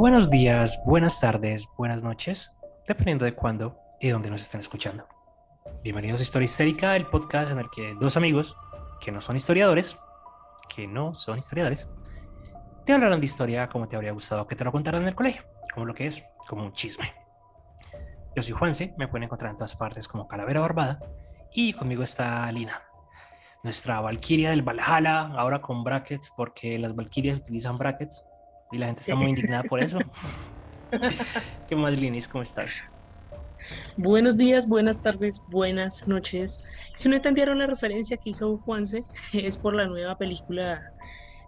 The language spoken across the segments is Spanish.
Buenos días, buenas tardes, buenas noches, dependiendo de cuándo y dónde nos estén escuchando. Bienvenidos a Historia Histérica, el podcast en el que dos amigos que no son historiadores, que no son historiadores, te hablarán de historia como te habría gustado que te lo contaran en el colegio, como lo que es, como un chisme. Yo soy Juanse, me pueden encontrar en todas partes como Calavera Barbada, y conmigo está Lina, nuestra Valquiria del Valhalla, ahora con brackets, porque las Valquirias utilizan brackets y la gente está muy indignada por eso. ¿Qué más, Linis? ¿Cómo estás? Buenos días, buenas tardes, buenas noches. Si no entendieron la referencia que hizo Juanse, es por la nueva película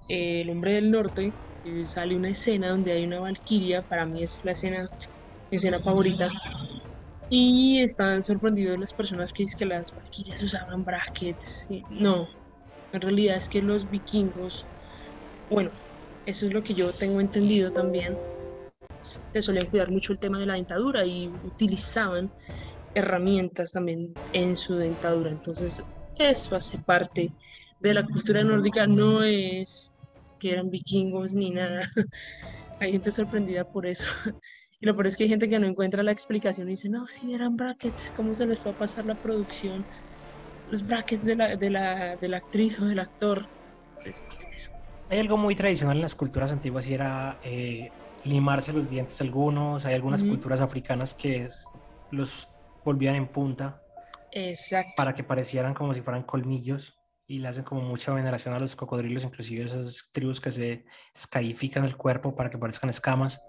eh, El hombre del norte. sale una escena donde hay una valquiria, para mí es la escena, mi escena favorita. Y están sorprendidos las personas que dicen que las valquirias usaban brackets. No, en realidad es que los vikingos, bueno, eso es lo que yo tengo entendido también. Se solían cuidar mucho el tema de la dentadura y utilizaban herramientas también en su dentadura. Entonces, eso hace parte de la cultura nórdica. No es que eran vikingos ni nada. hay gente sorprendida por eso. Y lo peor es que hay gente que no encuentra la explicación y dice, no, sí, eran brackets. ¿Cómo se les fue a pasar la producción? Los brackets de la, de la, de la actriz o del actor. Entonces, eso. Hay algo muy tradicional en las culturas antiguas y era eh, limarse los dientes algunos. Hay algunas culturas africanas que los volvían en punta. Exacto. Para que parecieran como si fueran colmillos y le hacen como mucha veneración a los cocodrilos, inclusive esas tribus que se escarifican el cuerpo para que parezcan escamas.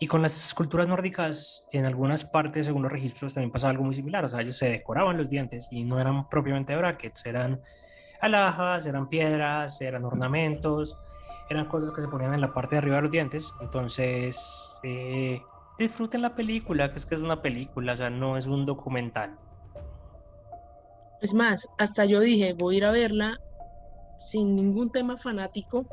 Y con las culturas nórdicas, en algunas partes, según los registros, también pasaba algo muy similar. O sea, ellos se decoraban los dientes y no eran propiamente brackets, eran alhajas, eran piedras, eran ornamentos, eran cosas que se ponían en la parte de arriba de los dientes. Entonces, eh, disfruten la película, que es que es una película, o sea, no es un documental. Es más, hasta yo dije, voy a ir a verla sin ningún tema fanático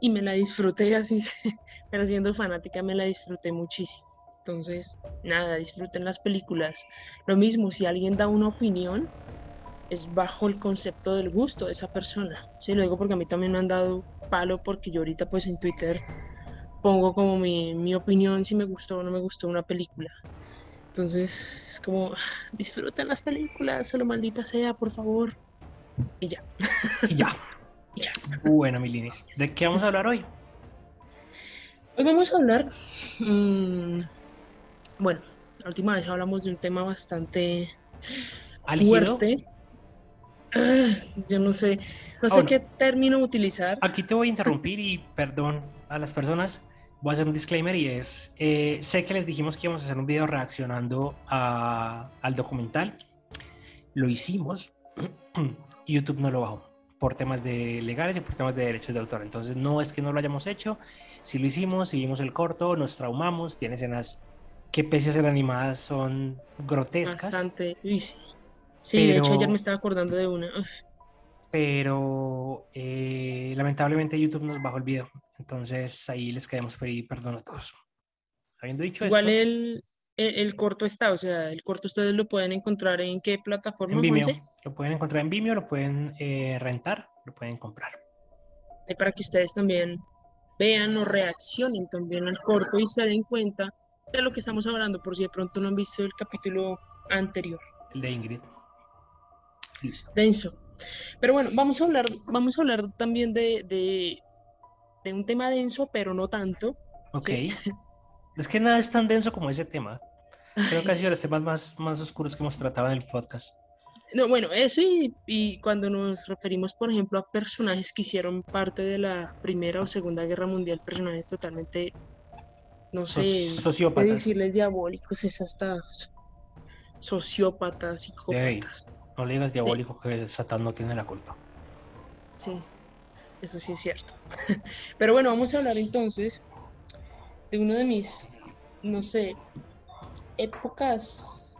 y me la disfruté así, pero siendo fanática me la disfruté muchísimo. Entonces, nada, disfruten las películas. Lo mismo, si alguien da una opinión, es bajo el concepto del gusto de esa persona. Sí, lo digo porque a mí también me han dado palo porque yo ahorita pues en Twitter pongo como mi, mi opinión si me gustó o no me gustó una película. Entonces es como, disfruten las películas, lo maldita sea, por favor. Y ya. Y ya. y ya. Bueno, Milinis, ¿de qué vamos a hablar hoy? Hoy vamos a hablar, mmm, bueno, la última vez hablamos de un tema bastante fuerte. Yo no sé, no sé qué término utilizar. Aquí te voy a interrumpir y perdón a las personas. Voy a hacer un disclaimer y es, eh, sé que les dijimos que íbamos a hacer un video reaccionando al documental. Lo hicimos. YouTube no lo bajó por temas de legales y por temas de derechos de autor. Entonces no es que no lo hayamos hecho. Si lo hicimos, seguimos el corto, nos traumamos, tiene escenas que pese a ser animadas son grotescas. Bastante. Sí, de hecho ayer me estaba acordando de una. Pero eh, lamentablemente YouTube nos bajó el video. Entonces ahí les queremos pedir perdón a todos. Habiendo dicho Igual el, el, corto está, o sea, el corto ustedes lo pueden encontrar en qué plataforma. En Vimeo. Lo pueden encontrar en Vimeo, lo pueden eh, rentar, lo pueden comprar. Y para que ustedes también vean o reaccionen también al corto y se den cuenta de lo que estamos hablando, por si de pronto no han visto el capítulo anterior. El de Ingrid. Denso. Pero bueno, vamos a hablar, vamos a hablar también de, de, un tema denso, pero no tanto. Ok. Es que nada es tan denso como ese tema. Creo que ha sido los temas más, más oscuros que hemos tratado en el podcast. No, bueno, eso y, y, cuando nos referimos, por ejemplo, a personajes que hicieron parte de la Primera o Segunda Guerra Mundial, personajes totalmente, no sé, sociópatas. decirles diabólicos, es hasta sociópatas, psicópatas. No le digas diabólico que Satán no tiene la culpa. Sí, eso sí es cierto. Pero bueno, vamos a hablar entonces de uno de mis, no sé, épocas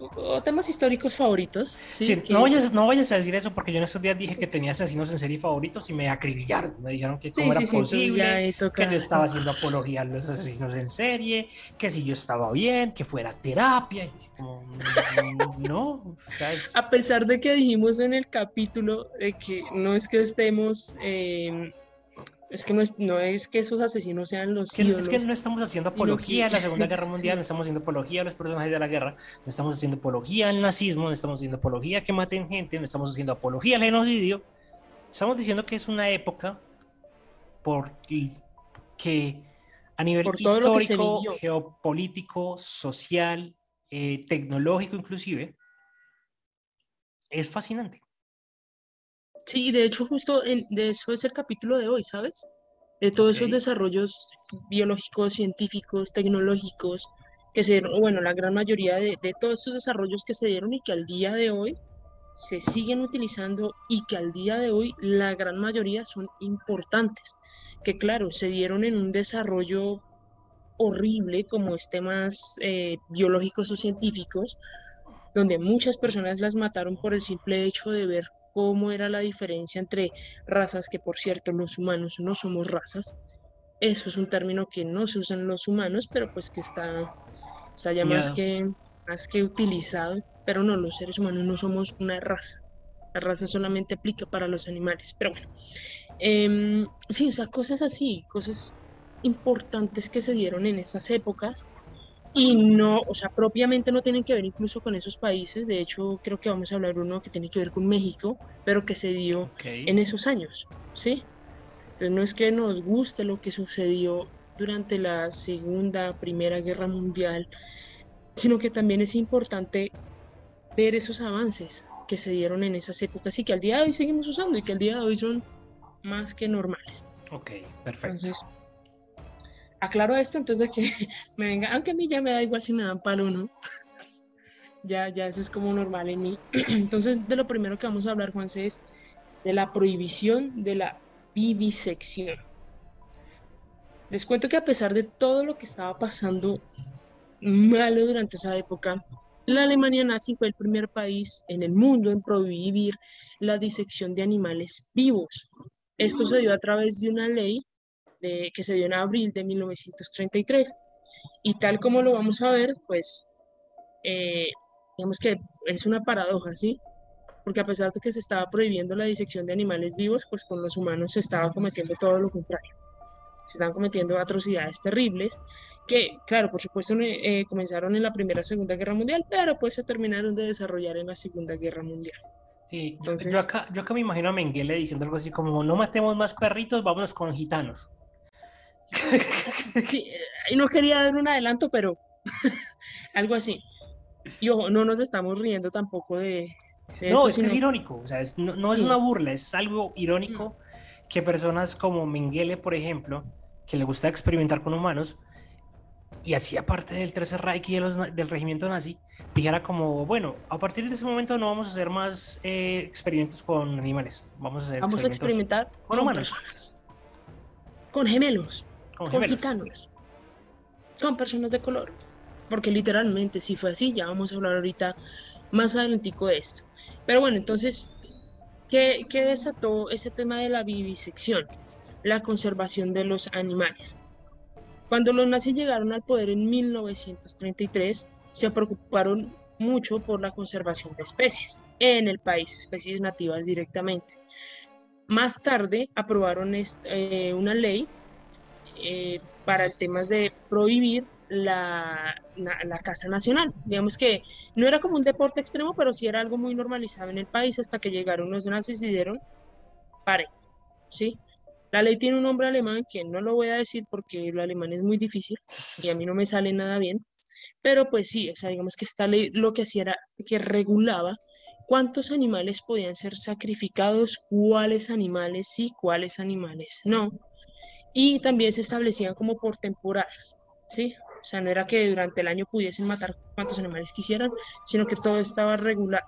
o temas históricos favoritos. Sí, no, vayas, no vayas a decir eso porque yo en estos días dije que tenía asesinos en serie favoritos y me acribillaron. Me dijeron que cómo era posible, que yo estaba haciendo apología a los asesinos en serie, que si yo estaba bien, que fuera terapia. Mm, no, a pesar de que dijimos en el capítulo de que no es que estemos eh, es que no es, no es que esos asesinos sean los que, Es que no estamos haciendo apología a la Segunda Guerra Mundial, no estamos haciendo apología a los personajes de la guerra, no estamos haciendo apología al nazismo, no estamos haciendo apología a que maten gente, no estamos haciendo apología al genocidio. Estamos diciendo que es una época por que a nivel histórico, geopolítico, social, eh, tecnológico inclusive, es fascinante. Sí, de hecho justo de eso es el capítulo de hoy, ¿sabes? De todos esos desarrollos biológicos, científicos, tecnológicos, que se dieron, bueno, la gran mayoría de, de todos estos desarrollos que se dieron y que al día de hoy se siguen utilizando y que al día de hoy la gran mayoría son importantes, que claro, se dieron en un desarrollo horrible como es temas eh, biológicos o científicos, donde muchas personas las mataron por el simple hecho de ver cómo era la diferencia entre razas, que por cierto los humanos no somos razas. Eso es un término que no se usa en los humanos, pero pues que está, está ya más, que, más que utilizado. Pero no, los seres humanos no somos una raza. La raza solamente aplica para los animales. Pero bueno, em, sí, o sea, cosas así, cosas importantes que se dieron en esas épocas y no, o sea, propiamente no tienen que ver incluso con esos países. De hecho, creo que vamos a hablar uno que tiene que ver con México, pero que se dio en esos años, ¿sí? Entonces no es que nos guste lo que sucedió durante la Segunda, Primera Guerra Mundial, sino que también es importante ver esos avances que se dieron en esas épocas y que al día de hoy seguimos usando y que al día de hoy son más que normales. Ok, perfecto aclaro esto antes de que me venga, aunque a mí ya me da igual si me dan palo no. ya, ya eso es como normal en mí. Entonces, de lo primero que vamos a hablar, Juanse, es de la prohibición de la vivisección. Les cuento que a pesar de todo lo que estaba pasando malo durante esa época, la Alemania nazi fue el primer país en el mundo en prohibir la disección de animales vivos. Esto se dio a través de una ley que se dio en abril de 1933. Y tal como lo vamos a ver, pues, eh, digamos que es una paradoja, ¿sí? Porque a pesar de que se estaba prohibiendo la disección de animales vivos, pues con los humanos se estaba cometiendo todo lo contrario. Se están cometiendo atrocidades terribles que, claro, por supuesto, eh, comenzaron en la Primera Segunda Guerra Mundial, pero pues se terminaron de desarrollar en la Segunda Guerra Mundial. Sí, Entonces, yo, acá, yo acá me imagino a Mengele diciendo algo así como, no matemos más perritos, vámonos con gitanos. Sí, no quería dar un adelanto, pero algo así. Y ojo, no nos estamos riendo tampoco de... no, es que es irónico, o sea, no, es una burla, es algo irónico mm. que personas como Mengele, por ejemplo, que le gusta experimentar con humanos, y hacía parte del Tercer Reich y del regimiento nazi, dijera como, bueno, a partir de ese momento no vamos a hacer más eh, experimentos con animales, vamos a hacer vamos a experimentar con, humanos. con gemelos con, gitanos, con personas de color. Porque literalmente si fue así, ya vamos a hablar ahorita más adelantico de esto. Pero bueno, entonces, ¿qué, ¿qué, desató ese tema de la vivisección? La conservación de los animales. Cuando los nazis llegaron al poder en 1933, se preocuparon mucho por la conservación de especies en el país, especies nativas directamente. Más tarde aprobaron eh, una ley eh, para el tema de prohibir la, la, caza nacional. Digamos que no era como un deporte extremo, pero sí era algo muy normalizado en el país hasta que llegaron los nazis y dieron pare, ¿sí? La ley tiene un nombre alemán que no lo voy a decir porque lo alemán es muy difícil y a mí no me sale nada bien, pero pues sí, o sea, digamos que esta ley lo que hacía era que regulaba cuántos animales podían ser sacrificados, cuáles animales sí, cuáles animales no y también se establecían como por temporadas, ¿sí? O sea, no era que durante el año pudiesen matar cuantos animales quisieran, sino que todo estaba regular.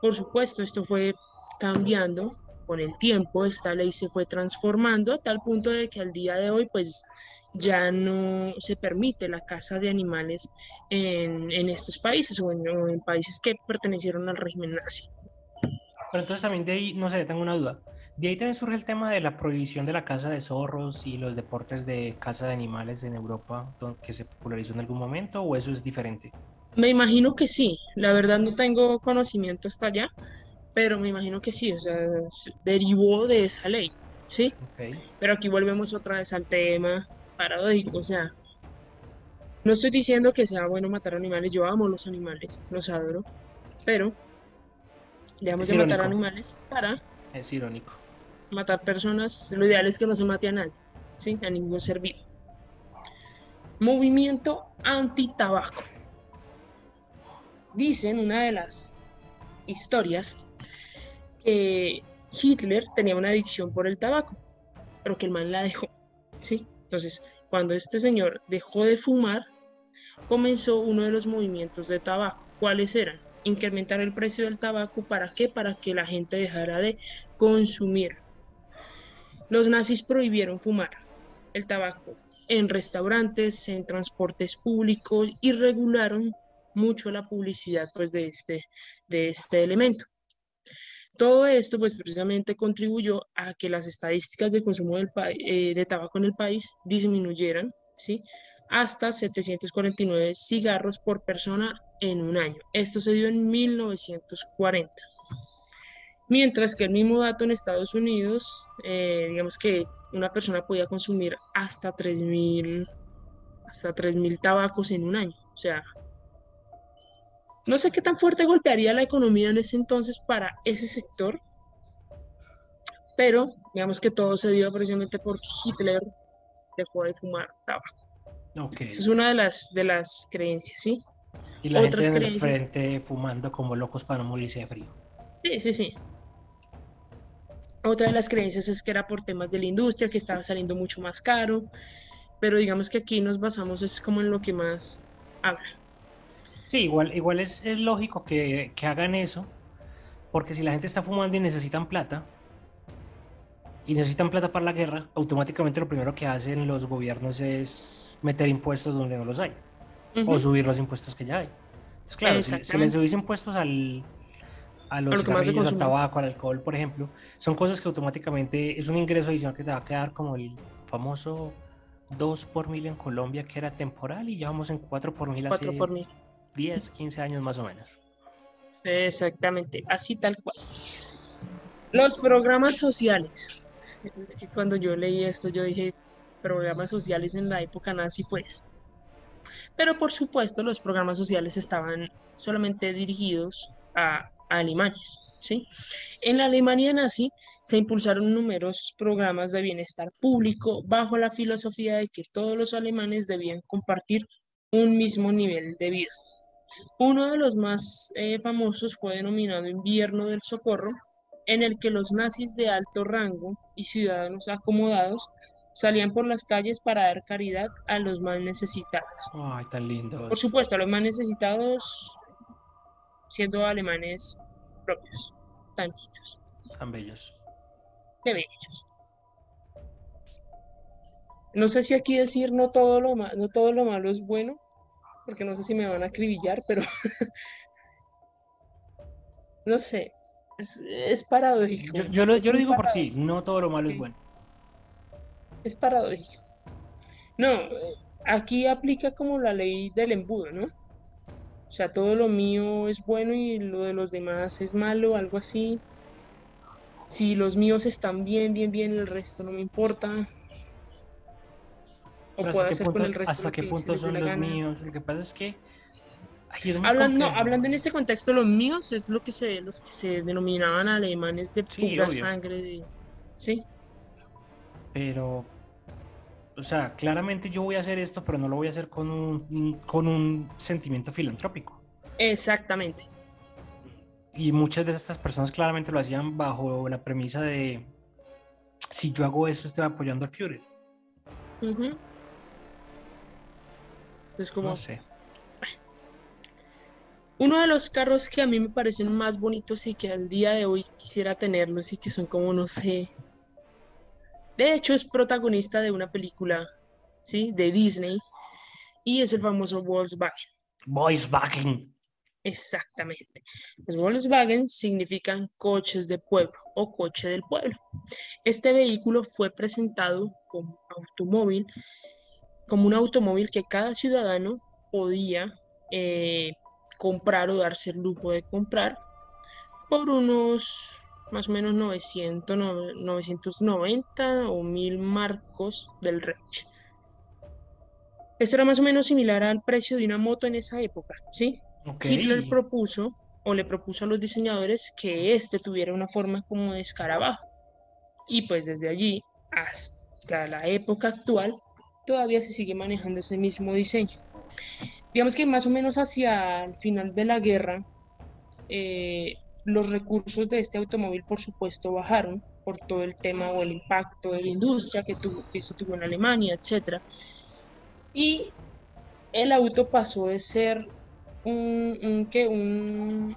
Por supuesto, esto fue cambiando con el tiempo, esta ley se fue transformando a tal punto de que al día de hoy, pues ya no se permite la caza de animales en, en estos países o en, o en países que pertenecieron al régimen nazi. Pero entonces también de ahí, no sé, tengo una duda. De ahí también surge el tema de la prohibición de la caza de zorros y los deportes de caza de animales en Europa, que se popularizó en algún momento, o eso es diferente. Me imagino que sí, la verdad no tengo conocimiento hasta allá, pero me imagino que sí, o sea, derivó de esa ley, ¿sí? Pero aquí volvemos otra vez al tema paradójico, o sea, no estoy diciendo que sea bueno matar animales, yo amo los animales, los adoro, pero dejamos Es de matar animales para Es irónico. Matar personas, lo ideal es que no se mate a nadie, ¿sí? A ningún ser vivo. Movimiento anti-tabaco. Dicen una de las historias que Hitler tenía una adicción por el tabaco, pero que el man la dejó, ¿sí? Entonces, cuando este señor dejó de fumar, comenzó uno de los movimientos de tabaco. ¿Cuáles eran? Incrementar el precio del tabaco, ¿para qué? Para que la gente dejara de consumir. Los nazis prohibieron fumar el tabaco en restaurantes, en transportes públicos y regularon mucho la publicidad pues, de, este, de este elemento. Todo esto pues precisamente contribuyó a que las estadísticas de consumo del eh, de tabaco en el país disminuyeran, ¿sí? hasta 749 cigarros por persona en un año. Esto se dio en 1940. Mientras que el mismo dato en Estados Unidos, eh, digamos que una persona podía consumir hasta 3.000 hasta 3.000 tabacos en un año. O sea, no sé qué tan fuerte golpearía la economía en ese entonces para ese sector, pero digamos que todo se dio precisamente porque Hitler dejó de fumar tabaco. Ok. Esa es una de las, de las creencias, ¿sí? Y la otras gente en el creencias. frente fumando como locos para no morirse de frío. Sí, sí, sí. Otra de las creencias es que era por temas de la industria, que estaba saliendo mucho más caro, pero digamos que aquí nos basamos es como en lo que más habla. Sí, igual, igual es, es lógico que, que hagan eso, porque si la gente está fumando y necesitan plata, y necesitan plata para la guerra, automáticamente lo primero que hacen los gobiernos es meter impuestos donde no los hay, o Ujú. subir los impuestos que ya hay. Entonces, claro, si, si les Exactamente. subís impuestos al, a los lo se cigarrillos, al tabaco, al alcohol, por ejemplo, son cosas que automáticamente es un ingreso adicional que te va a quedar como el famoso 2 por mil en Colombia, que era temporal, y ya vamos en 4 por mil hace por mil. 10, 15 años más o menos. Exactamente, así tal cual. Los programas sociales. Es que cuando yo leí esto, yo dije, programas sociales en la época nazi, pues. Pero por supuesto, los programas sociales estaban solamente dirigidos a, a alemanes, ¿sí? En la Alemania nazi se impulsaron numerosos programas de bienestar público bajo la filosofía de que todos los alemanes debían compartir un mismo nivel de vida. Uno de los más eh, famosos fue denominado Invierno del Socorro, en el que los nazis de alto rango y ciudadanos acomodados salían por las calles para dar caridad a los más necesitados. Ay, tan lindo. Por supuesto, a los más necesitados siendo alemanes propios, tan bellos, Tan bellos. bellos. No sé si aquí decir no todo lo ma- no todo lo malo es bueno, porque no sé si me van a acribillar, pero no sé, es, es paradójico. Yo, yo lo, yo lo muy digo por ti, no todo lo malo es bueno. Es paradójico. No, eh, aquí aplica como la ley del embudo, ¿no? O sea, todo lo mío es bueno y lo de los demás es malo, algo así. Si los míos están bien, bien, bien, el resto no me importa. O Pero puedo ¿hasta qué hacer punto, con el resto hasta lo qué que punto se les dé son los gana. míos? Lo que pasa es que ay, es no, hablando en este contexto, los míos es lo que se, los que se denominaban alemanes de Sí, pura obvio. sangre, de, ¿sí? Pero, o sea, claramente yo voy a hacer esto, pero no lo voy a hacer con un, con un sentimiento filantrópico. Exactamente. Y muchas de estas personas claramente lo hacían bajo la premisa de, si yo hago eso, estoy apoyando al Führer. Entonces, como No sé. uno de los carros que a mí me parecen más bonitos y que al día de hoy quisiera tenerlos y que son como, no sé. De hecho, es protagonista de una película, ¿sí? De Disney y es el famoso Volkswagen. Volkswagen. Exactamente. Los Volkswagen significan coches de pueblo o coche del pueblo. Este vehículo fue presentado como automóvil, como un automóvil que cada ciudadano podía eh, comprar o darse el lujo de comprar por unos más o menos 900, no- 990 o 1000 marcos del Reich. Esto era más o menos similar al precio de una moto en esa época, ¿sí? Ok. Hitler propuso o le propuso a los diseñadores que este tuviera una forma como de escarabajo. Y pues desde allí hasta la época actual todavía se sigue manejando ese mismo diseño. Digamos que más o menos hacia el final de la guerra, eh, los recursos de este automóvil, por supuesto, bajaron por todo el tema o el impacto de la industria que tuvo, que tuvo en Alemania, etc. Y el auto pasó de ser un, ¿qué? un,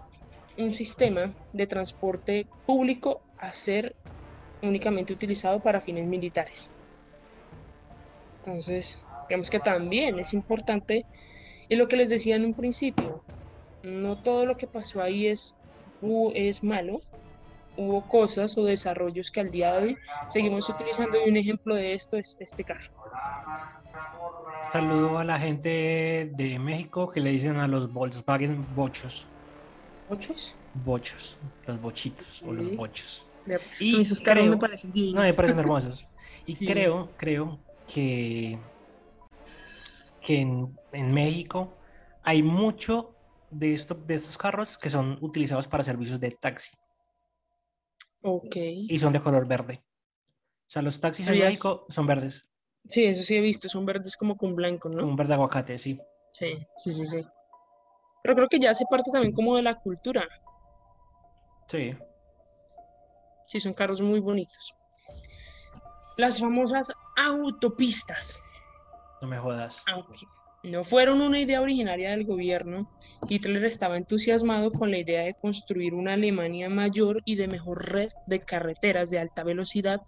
un sistema de transporte público a ser únicamente utilizado para fines militares. Entonces, digamos que también es importante, y lo que les decía en un principio, no todo lo que pasó ahí es, es malo, hubo cosas o desarrollos que al día de hoy seguimos utilizando y un ejemplo de esto es este carro. Saludo a la gente de México que le dicen a los Volkswagen bochos. ¿Ochos? Bochos. Los bochitos o los bochos. Vea, Y Esos carros me parecen No, me divinos. parecen hermosos. Y Sí. creo, creo que, que en, en México hay mucho de, esto, de estos carros que son utilizados para servicios de taxi Ok. y son de color verde. O sea, los taxis en. México son verdes, Sí, eso sí he visto, son verdes como con blanco, ¿no? un verde aguacate, sí. Sí, sí, sí, sí. Pero creo que ya hace parte también como de la cultura. Sí. Sí, son carros muy bonitos. Las famosas autopistas, No me jodas. aunque no fueron una idea originaria del gobierno, Hitler estaba entusiasmado con la idea de construir una Alemania mayor y de mejor red de carreteras de alta velocidad,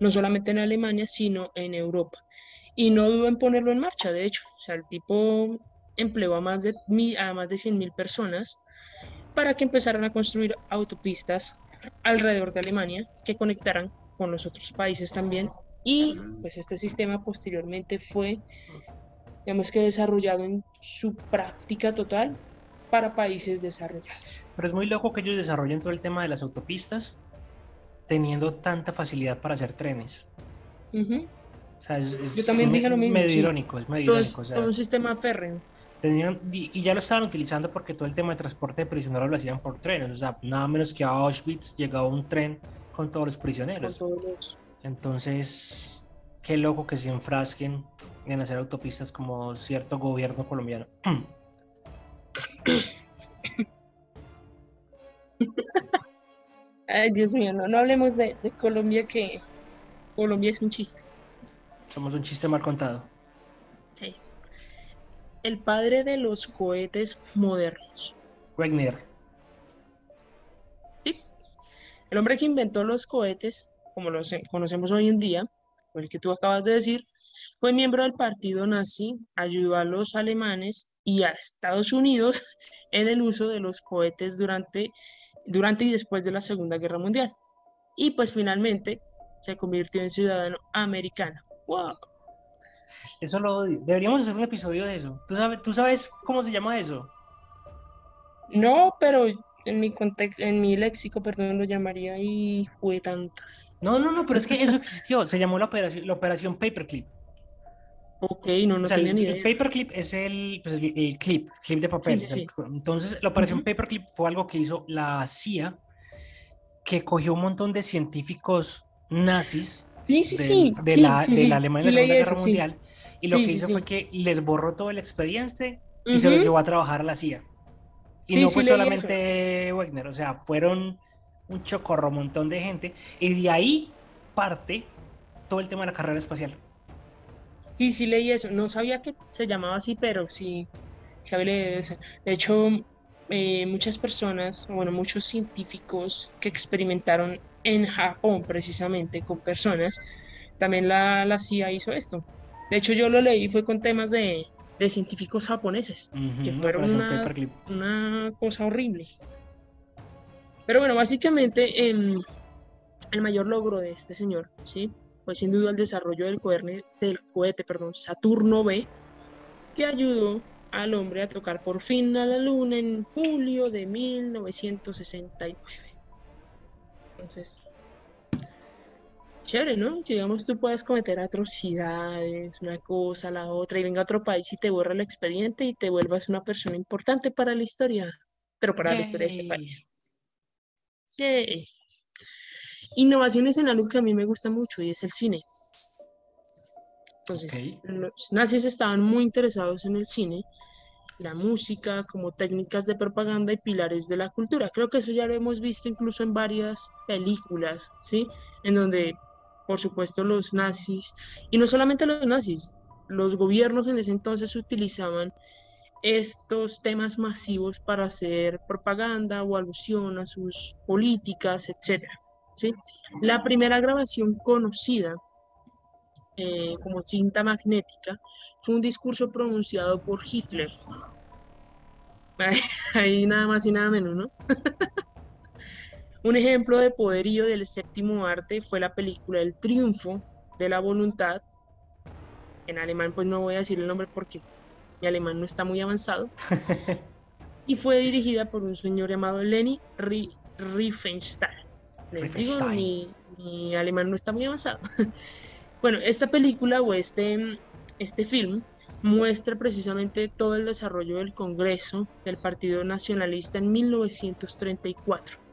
no solamente en Alemania, sino en Europa. Y no dudó en ponerlo en marcha, de hecho. O sea, el tipo empleó a más de, a más de 100.000 personas para que empezaran a construir autopistas alrededor de Alemania que conectaran con los otros países también. Y pues este sistema posteriormente fue, digamos que desarrollado en su práctica total para países desarrollados. Pero es muy loco que ellos desarrollen todo el tema de las autopistas teniendo tanta facilidad para hacer trenes. Ujú. O sea, es, es Yo también dije lo mismo, medio sí. irónico, es medio Todo, irónico. es, o sea, todo un sistema férreo. tenían, y, ya lo estaban utilizando porque todo el tema de transporte de prisioneros lo hacían por trenes. O sea, nada menos que a Auschwitz llegaba un tren con todos los prisioneros. todos los- Entonces, qué loco que se enfrasquen en hacer autopistas como cierto gobierno colombiano. Ay, Dios mío, no, no hablemos de, de Colombia, que Colombia es un chiste. Somos un chiste mal contado. Sí. El padre de los cohetes modernos. Wegner. ¿sí? El hombre que inventó los cohetes, como los conocemos hoy en día, el que tú acabas de decir, fue miembro del partido nazi, ayudó a los alemanes y a Estados Unidos en el uso de los cohetes durante, durante y después de la Segunda Guerra Mundial. Y pues finalmente se convirtió en ciudadano americano. ¡Wow! Eso lo odio. Deberíamos hacer un episodio de eso. ¿Tú sabes, ¿Tú sabes cómo se llama eso? No, pero en mi contexto, en mi léxico, perdón, lo llamaría y fue tantas. No, no, no, pero es que eso existió. Se llamó la operación, la operación Paperclip. Ok, no, no o sea, tenía el, ni el idea. paperclip es el, pues, el, el clip, clip de papel. Sí, sí, Entonces, la operación Ujú. paperclip fue algo que hizo la CIA, que cogió un montón de científicos nazis Sí, sí, del- sí. de, sí, la, de la Alemania de la Segunda Guerra eso. Mundial. Y lo que hizo fue que les borró todo el expediente y se los llevó a trabajar a la CIA. Y Sí, no sí fue eso. solamente Wegner, o sea, fueron un chocorro montón de gente. Y de ahí parte todo el tema de la carrera espacial. Sí, sí leí eso. No sabía que se llamaba así, pero sí, sí había leído eso. De hecho, eh, muchas personas, bueno, muchos científicos que experimentaron en Japón precisamente con personas, también la, la CIA hizo esto. De hecho, yo lo leí fue con temas de, de científicos japoneses, que fueron una, una, cosa horrible. Pero bueno, básicamente el, el mayor logro de este señor, ¿sí? Fue sin duda el desarrollo del, cohete, del cohete perdón, Saturno B, que ayudó al hombre a tocar por fin a la luna en julio de 1969. Entonces, chévere, ¿no? digamos tú puedes cometer atrocidades, una cosa, la otra, y venga a otro país y te borra el expediente y te vuelvas una persona importante para la historia, pero para la historia de ese país. Innovaciones en algo que a mí me gusta mucho y es el cine. Entonces, los nazis estaban muy interesados en el cine, la música como técnicas de propaganda y pilares de la cultura. Creo que eso ya lo hemos visto incluso en varias películas, ¿sí? En donde, por supuesto, los nazis, y no solamente los nazis, los gobiernos en ese entonces utilizaban estos temas masivos para hacer propaganda o alusión a sus políticas, etc. ¿sí? La primera grabación conocida eh, como cinta magnética, fue un discurso pronunciado por Hitler. Ahí nada más y nada menos, ¿no? un ejemplo de poderío del séptimo arte fue la película El triunfo de la voluntad. En alemán pues no voy a decir el nombre porque mi alemán no está muy avanzado. y fue dirigida por un señor llamado Leni Riefenstahl. Les digo, mi, mi alemán no está muy avanzado. Bueno, esta película o este, este film muestra precisamente todo el desarrollo del Congreso del Partido Nacionalista en 1934.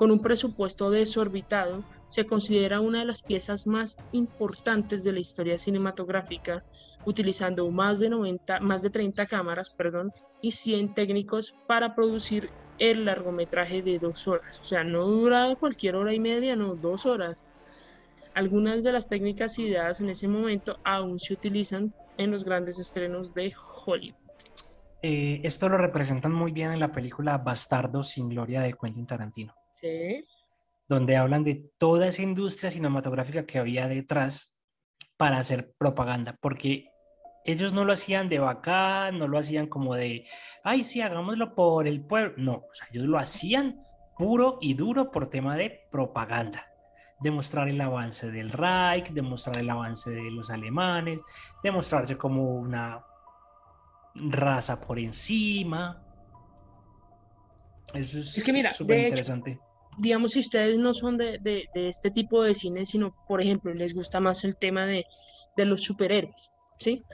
Con un presupuesto desorbitado, se considera una de las piezas más importantes de la historia cinematográfica, utilizando más de, 90, más de 30 cámaras perdón, y 100 técnicos para producir el largometraje de dos horas. O sea, no dura cualquier hora y media, no, dos horas algunas de las técnicas ideadas en ese momento aún se utilizan en los grandes estrenos de Hollywood. Eh, esto lo representan muy bien en la película Bastardo sin Gloria de Quentin Tarantino. Sí. Donde hablan de toda esa industria cinematográfica que había detrás para hacer propaganda, porque ellos no lo hacían de bacán, no lo hacían como de, ay, sí, hagámoslo por el pueblo. No, o sea, ellos lo hacían puro y duro por tema de propaganda demostrar el avance del Reich, demostrar el avance de los alemanes, demostrarse como una raza por encima. Eso es, súper interesante. Digamos, si ustedes no son de, de, este tipo de cine, sino, por ejemplo, les gusta más el tema de, de los superhéroes, ¿sí?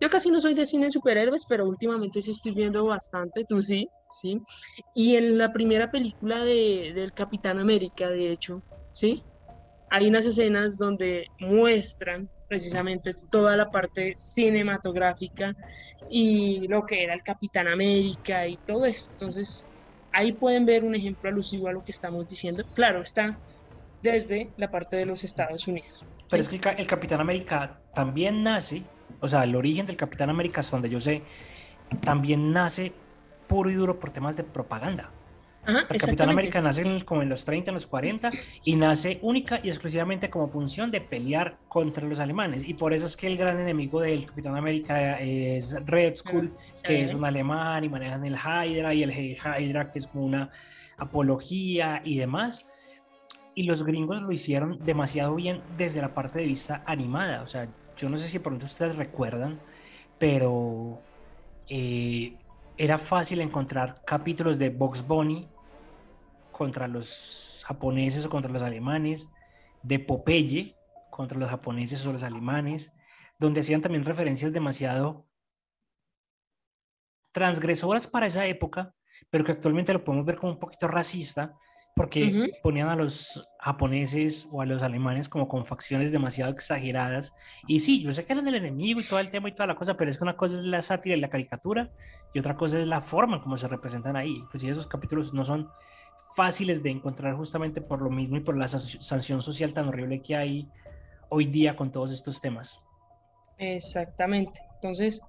Yo casi no soy de cine de superhéroes, pero últimamente sí estoy viendo bastante, tú sí, ¿sí? Y en la primera película de, del Capitán América, de hecho, ¿sí? hay unas escenas donde muestran precisamente toda la parte cinematográfica y lo que era el Capitán América y todo eso. Entonces, ahí pueden ver un ejemplo alusivo a lo que estamos diciendo. Claro, está desde la parte de los Estados Unidos. Pero es que el, Capitán América también nace, o sea, el origen del Capitán América, hasta donde yo sé, también nace puro y duro por temas de propaganda el Capitán América nace como en los 30, en los 40 y nace única y exclusivamente como función de pelear contra los alemanes. Y por eso es que el gran enemigo del Capitán América es Red Skull, que es un alemán y manejan el Hydra y el Hydra que es como una apología y demás. Y los gringos lo hicieron demasiado bien desde la parte de vista animada. O sea, yo no sé si pronto ustedes recuerdan, pero eh, era fácil encontrar capítulos de Box Bunny contra los japoneses o contra los alemanes, de Popeye contra los japoneses o los alemanes, donde hacían también referencias demasiado transgresoras para esa época, pero que actualmente lo podemos ver como un poquito racista, porque ponían a los japoneses o a los alemanes como con facciones demasiado exageradas. Y sí, yo sé que eran el enemigo y todo el tema y toda la cosa, pero es que una cosa es la sátira y la caricatura y otra cosa es la forma en cómo se representan ahí. Inclusive esos capítulos no son fáciles de encontrar justamente por lo mismo y por la sanción social tan horrible que hay hoy día con todos estos temas. Exactamente. Entonces,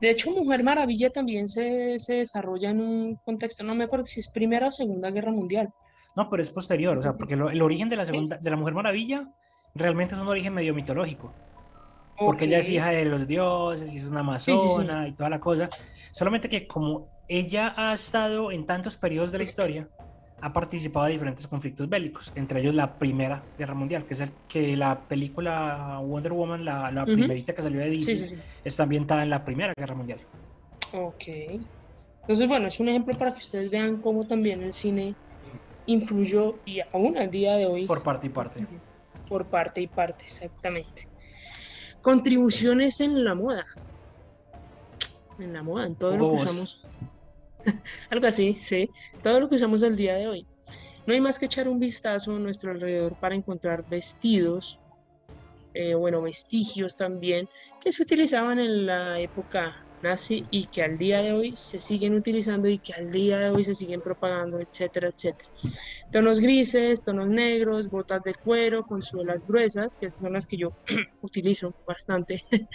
de hecho, Mujer Maravilla también se, se desarrolla en un contexto, no me acuerdo si es Primera o Segunda Guerra Mundial. No, pero es posterior, o sea, porque lo- el origen de la segunda, de la Mujer Maravilla realmente es un origen medio mitológico. Porque ella es hija de los dioses y es una Sí, sí, sí. amazona y toda la cosa. Solamente que como ella ha estado en tantos periodos de la historia, ha participado de diferentes conflictos bélicos, entre ellos la Primera Guerra Mundial, que es el que la película Wonder Woman, la, la primerita que salió de DC, Sí, sí, sí. está ambientada en la Primera Guerra Mundial. Ok. Entonces, bueno, es un ejemplo para que ustedes vean cómo también el cine influyó y aún al día de hoy Por parte y parte. por parte y parte, exactamente. Contribuciones en la moda. En la moda, en todo lo que Hugo Boss. usamos. Algo así, sí. Todo lo que usamos al día de hoy. No hay más que echar un vistazo a nuestro alrededor para encontrar vestidos, eh, bueno, vestigios también, que se utilizaban en la época nazi y que al día de hoy se siguen utilizando y que al día de hoy se siguen propagando, etcétera, etcétera. Tonos grises, tonos negros, botas de cuero con suelas gruesas, que son las que yo utilizo bastante.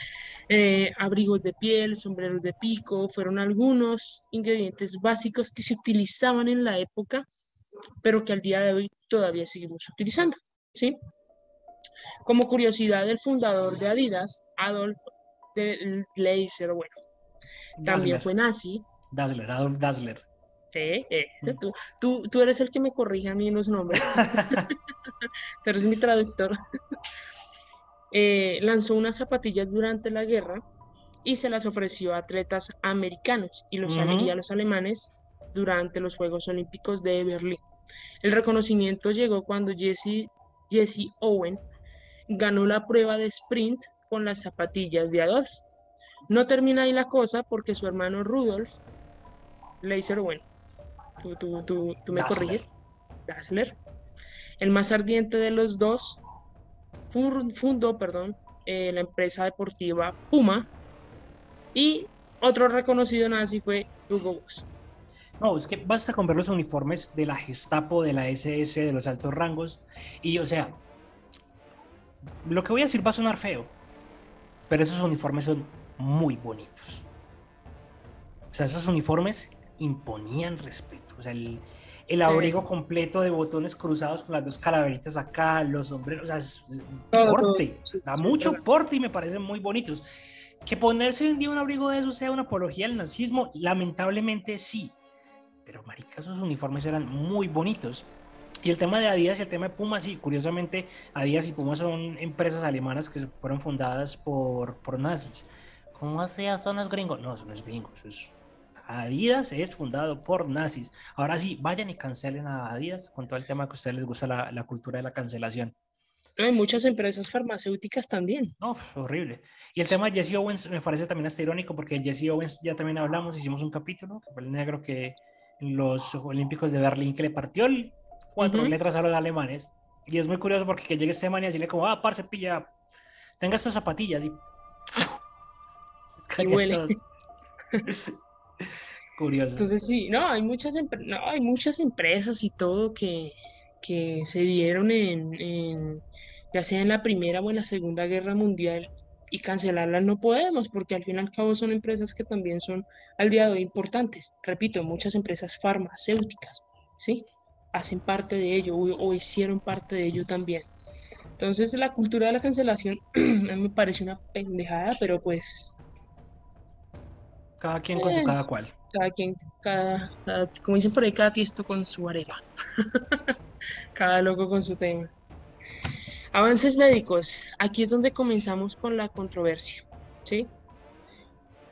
Eh, abrigos de piel, sombreros de pico, fueron algunos ingredientes básicos que se utilizaban en la época, pero que al día de hoy todavía seguimos utilizando, ¿sí? Como curiosidad, el fundador de Adidas, Adolf de Leiser, bueno, también Dazzler, fue nazi, Dazzler, Adolf Dazzler. Sí, ese tú, tú, tú eres el que me corrige a mí en los nombres. Tú eres mi traductor. Eh, lanzó unas zapatillas durante la guerra y se las ofreció a atletas americanos y, los, y a los alemanes durante los Juegos Olímpicos de Berlín. El reconocimiento llegó cuando Jesse, Jesse Owen ganó la prueba de sprint con las zapatillas de Adolf. No termina ahí la cosa porque su hermano Rudolf Leiser, bueno, tú, tú, tú, tú me corriges, Dazzler, el más ardiente de los dos, fundó, perdón, eh, la empresa deportiva Puma y otro reconocido nazi fue Hugo Boss. No, es que basta con ver los uniformes de la Gestapo, de la SS, de los altos rangos. Y, o sea, lo que voy a decir va a sonar feo, pero esos uniformes son muy bonitos. O sea, esos uniformes imponían respeto. O sea, el, el abrigo completo de botones cruzados con las dos calaveritas acá, los sombreros, o sea, es es porte, sí, mucho porte y me parecen muy bonitos. Que ponerse hoy en día un abrigo de eso sea una apología al nazismo, lamentablemente sí. Pero marica, esos uniformes eran muy bonitos. Y el tema de Adidas y el tema de Puma, sí, curiosamente, Adidas y Puma son empresas alemanas que fueron fundadas por, por nazis. ¿Cómo así son los gringos? No, son los gringos. es- Adidas es fundado por nazis. Ahora sí, vayan y cancelen a Adidas con todo el tema que a ustedes les gusta la, la cultura de la cancelación. Hay muchas empresas farmacéuticas también. No, horrible. Y el tema de Jesse Owens me parece también hasta irónico porque Jesse Owens ya también hablamos, hicimos un capítulo, que fue el negro que en los Olímpicos de Berlín que le partió el cuatro Ujú. letras a los alemanes. Y es muy curioso porque que llegue este man y decirle como, ah, parce, pilla, tenga estas zapatillas y... Y huele. Curioso. Entonces sí, no, hay muchas, no, hay muchas empresas y todo que, que se dieron en, en- ya sea en la Primera o en la Segunda Guerra Mundial y cancelarlas no podemos porque al fin y al cabo son empresas que también son al día de hoy importantes. Repito, muchas empresas farmacéuticas, ¿sí? Hacen parte de ello o, o hicieron parte de ello también. Entonces la cultura de la cancelación me parece una pendejada, pero pues Cada quien con su cada cual. cada quien, cada, cada- como dicen por ahí, cada tiesto con su arepa. Cada loco con su tema. Avances médicos. Aquí es donde comenzamos con la controversia, ¿sí?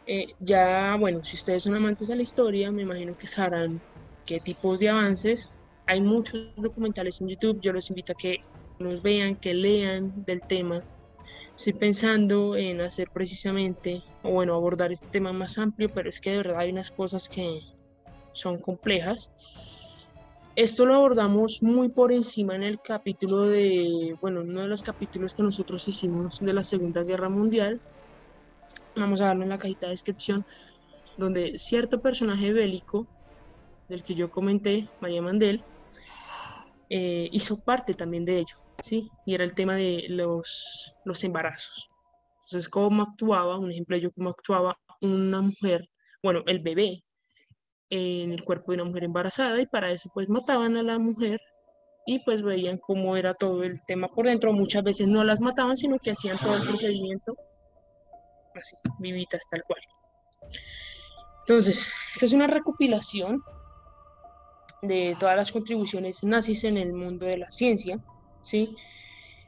Eh, ya, bueno, si ustedes son amantes de la historia, me imagino que sabrán qué tipos de avances. Hay muchos documentales en YouTube, yo los invito a que los vean, que lean del tema. Estoy pensando en hacer precisamente, o bueno, abordar este tema más amplio, pero es que de verdad hay unas cosas que son complejas. Esto lo abordamos muy por encima en el capítulo de, bueno, uno de los capítulos que nosotros hicimos de la Segunda Guerra Mundial. Vamos a darlo en la cajita de descripción, donde cierto personaje bélico, del que yo comenté, María Mandel, eh, hizo parte también de ello, ¿sí? Y era el tema de los, los embarazos, Entonces, ¿cómo actuaba? Un ejemplo ello, cómo actuaba una mujer, bueno, el bebé en el cuerpo de una mujer embarazada y para eso pues mataban a la mujer y pues veían cómo era todo el tema por dentro. Muchas veces no las mataban, sino que hacían todo el procedimiento así, vivitas tal cual. Entonces, esta es una recopilación de todas las contribuciones nazis en el mundo de la ciencia, ¿sí?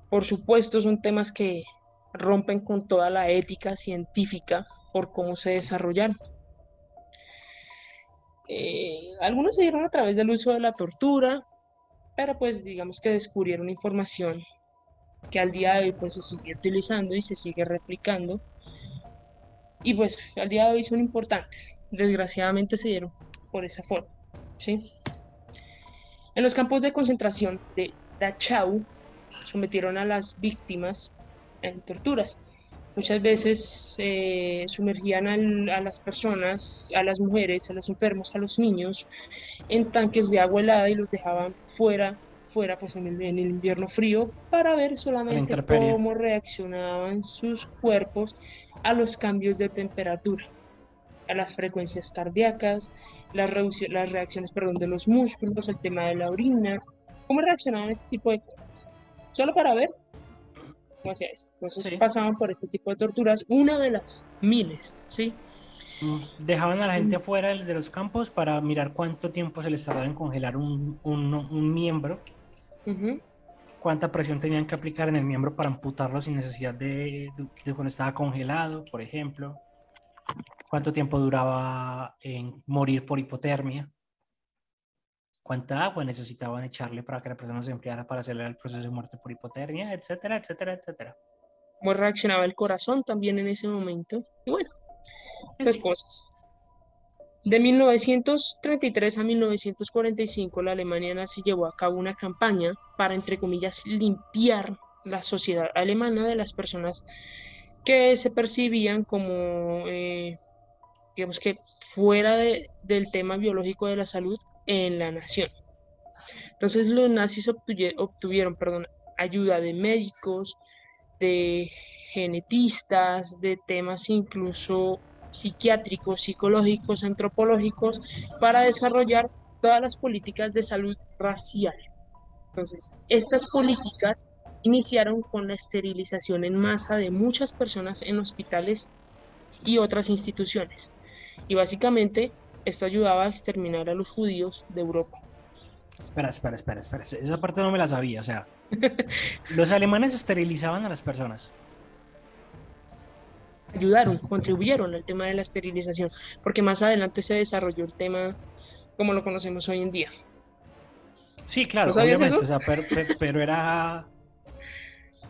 Por supuesto, son temas que rompen con toda la ética científica por cómo se desarrollaron. Eh, algunos se dieron a través del uso de la tortura, pero pues digamos que descubrieron información que al día de hoy pues se sigue utilizando y se sigue replicando. Y pues al día de hoy son importantes. Desgraciadamente se dieron por esa forma. ¿sí? En los campos de concentración de Dachau sometieron a las víctimas en torturas. Muchas veces eh, sumergían a las personas, a las mujeres, a los enfermos, a los niños en tanques de agua helada y los dejaban fuera, fuera pues en el, en el invierno frío para ver solamente cómo reaccionaban sus cuerpos a los cambios de temperatura, a las frecuencias cardíacas, las, las reacciones perdón, de los músculos, el tema de la orina, cómo reaccionaban ese tipo de cosas. Solo para ver hacia Entonces pasaban por este tipo de torturas, una de las miles, ¿sí? Mm, dejaban a la gente afuera de los campos para mirar cuánto tiempo se les tardaba en congelar un, un, miembro, cuánta presión tenían que aplicar en el miembro para amputarlo sin necesidad de, de cuando estaba congelado, por ejemplo, cuánto tiempo duraba en morir por hipotermia cuánta agua necesitaban echarle para que la persona se enfriara para acelerar el proceso de muerte por hipotermia, etcétera, etcétera, etcétera. Cómo reaccionaba el corazón también en ese momento. Y bueno, esas cosas. De 1933 a 1945, la Alemania nazi llevó a cabo una campaña para, entre comillas, limpiar la sociedad alemana de las personas que se percibían como, eh, digamos que fuera del tema biológico de la salud en la nación. Entonces los nazis obtuvieron, perdón, ayuda de médicos, de genetistas, de temas incluso psiquiátricos, psicológicos, antropológicos, para desarrollar todas las políticas de salud racial. Entonces, estas políticas iniciaron con la esterilización en masa de muchas personas en hospitales y otras instituciones. Y básicamente esto ayudaba a exterminar a los judíos de Europa. Espera, espera, espera, espera. Esa parte no me la sabía. O sea, los alemanes esterilizaban a las personas. Ayudaron, contribuyeron al tema de la esterilización, porque más adelante se desarrolló el tema como lo conocemos hoy en día. Sí, claro, obviamente, o sea, pero, era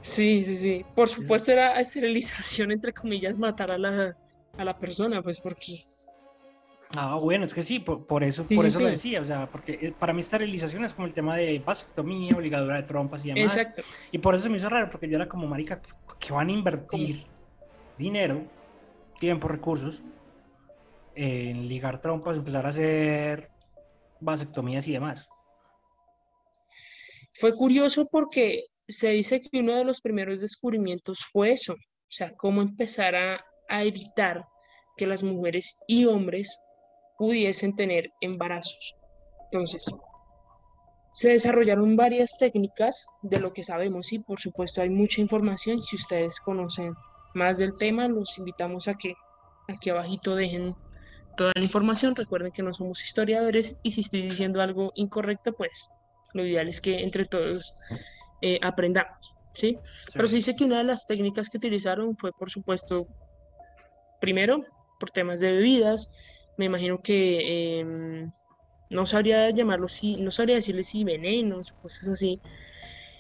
Sí, sí, sí. Por supuesto era esterilización, entre comillas, matar a la, a la persona, pues porque Ah, bueno, es que sí, por, eso, por eso lo decía, o sea, porque eh, para mí esterilización es como el tema de vasectomía, obligadura de trompas y demás. Exacto. Y por eso se me hizo raro, porque yo era como, marica, que van a invertir dinero, tiempo, recursos en ligar trompas, empezar a hacer vasectomías y demás. Fue curioso porque se dice que uno de los primeros descubrimientos fue eso, o sea, cómo empezar a, a evitar que las mujeres y hombres pudiesen tener embarazos. Entonces, se desarrollaron varias técnicas de lo que sabemos y por supuesto hay mucha información. Si ustedes conocen más del tema, los invitamos a que aquí abajito dejen toda la información. Recuerden que no somos historiadores y si estoy diciendo algo incorrecto, pues lo ideal es que entre todos eh, aprendamos. ¿sí? Pero se dice que una de las técnicas que utilizaron fue, por supuesto, primero, por temas de bebidas, me imagino que em, no sabría llamarlo si, no sabría decirle si venenos cosas así.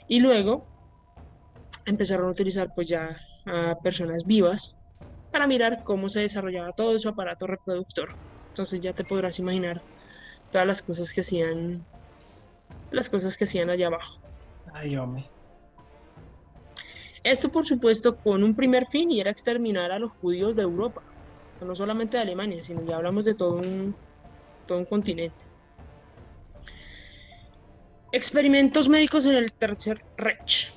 Y luego empezaron a utilizar pues ya a personas vivas para mirar cómo se desarrollaba todo su aparato reproductor. Entonces ya te podrás imaginar todas las cosas que hacían, las cosas que hacían allá abajo. Ay, hombre. Esto por supuesto con un primer fin y era exterminar a los judíos de Europa no solamente de Alemania, sino ya hablamos de todo un, todo un continente. Experimentos médicos en el Tercer Reich.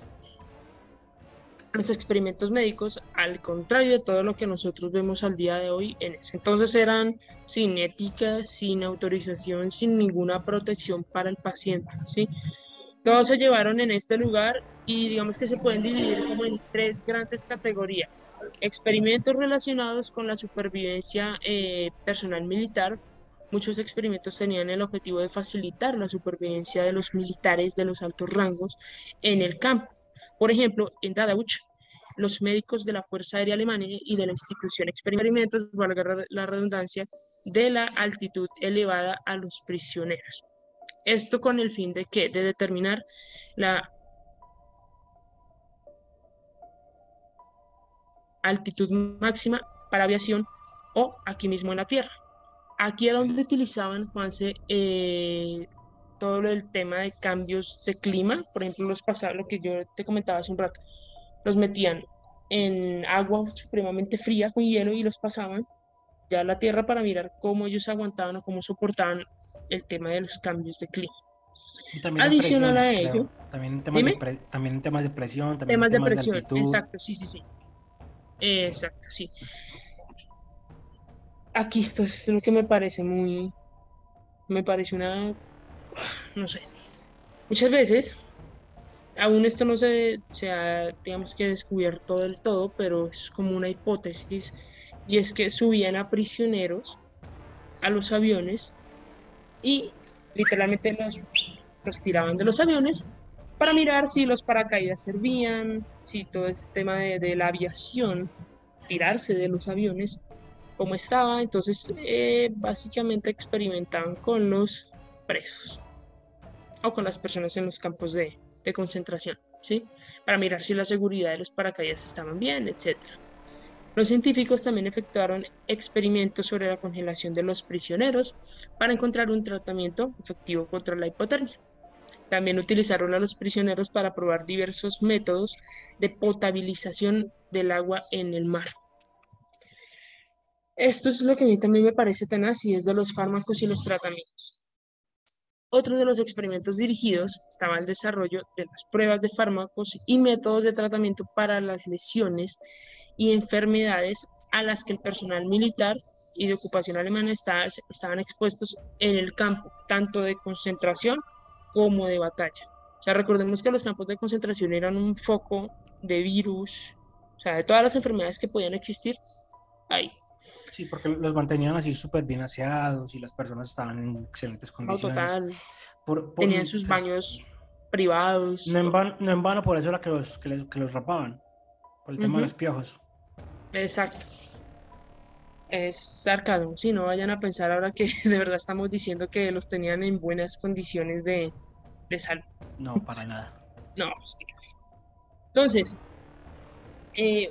los experimentos médicos, al contrario de todo lo que nosotros vemos al día de hoy, en ese entonces eran sin ética, sin autorización, sin ninguna protección para el paciente, ¿sí? Todos se llevaron en este lugar y digamos que se pueden dividir como en tres grandes categorías. Experimentos relacionados con la supervivencia eh, personal militar. Muchos experimentos tenían el objetivo de facilitar la supervivencia de los militares de los altos rangos en el campo. Por ejemplo, en Dadauch, los médicos de la Fuerza Aérea Alemana y de la institución experimentos, valga la redundancia, de la altitud elevada a los prisioneros. Esto con el fin de que de determinar la altitud máxima para aviación o aquí mismo en la Tierra. Aquí es donde utilizaban, Juanse, eh, todo el tema de cambios de clima, por ejemplo, los pasados, lo que yo te comentaba hace un rato, los metían en agua supremamente fría con hielo y los pasaban ya a la tierra para mirar cómo ellos aguantaban o cómo soportaban el tema de los cambios de clima. Adicional a ello, también, temas de también temas de presión, también temas, de presión, exacto, sí, sí, sí. Exacto, sí. Aquí esto es lo que me parece muy, me parece una no sé, muchas veces, aún esto no se, se ha, digamos que descubierto del todo, pero es como una hipótesis, y es que subían a prisioneros a los aviones y literalmente los, los tiraban de los aviones para mirar si los paracaídas servían, si todo este tema de, la aviación, tirarse de los aviones, cómo estaba. Entonces, eh, básicamente experimentaban con los presos o con las personas en los campos de, de concentración, ¿sí? Para mirar si la seguridad de los paracaídas estaban bien, etc. Los científicos también efectuaron experimentos sobre la congelación de los prisioneros para encontrar un tratamiento efectivo contra la hipotermia. También utilizaron a los prisioneros para probar diversos métodos de potabilización del agua en el mar. Esto es lo que a mí también me parece tenaz y es de los fármacos y los tratamientos. Otro de los experimentos dirigidos estaba el desarrollo de las pruebas de fármacos y métodos de tratamiento para las lesiones y enfermedades a las que el personal militar y de ocupación alemana estaban expuestos en el campo, tanto de concentración como de batalla. O sea, recordemos que los campos de concentración eran un foco de virus, o sea, de todas las enfermedades que podían existir ahí. Sí, porque los mantenían así súper bien aseados y las personas estaban en excelentes condiciones. total. Tenían sus pues, baños privados. No en, vano, no en vano, por eso era que los, que, los rapaban, por el tema de los piojos. Exacto. Es sarcasmo, si no vayan a pensar ahora que de verdad estamos diciendo que los tenían en buenas condiciones de, de salud. No, para nada. no, sí. Entonces, eh,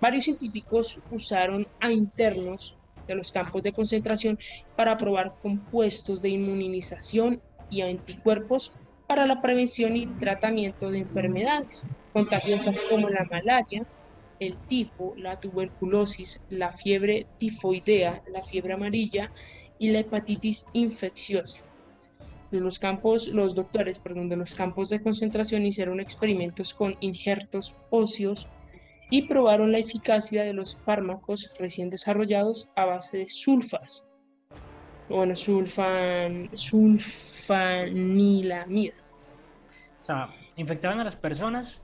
Varios científicos usaron a internos de los campos de concentración para probar compuestos de inmunización y anticuerpos para la prevención y tratamiento de enfermedades contagiosas como la malaria, el tifo, la tuberculosis, la fiebre tifoidea, la fiebre amarilla y la hepatitis infecciosa. los campos, los doctores, perdón, de los campos de concentración hicieron experimentos con injertos óseos y probaron la eficacia de los fármacos recién desarrollados a base de sulfas. Bueno, sulfan, sulfanilamidas. O sea, infectaban a las personas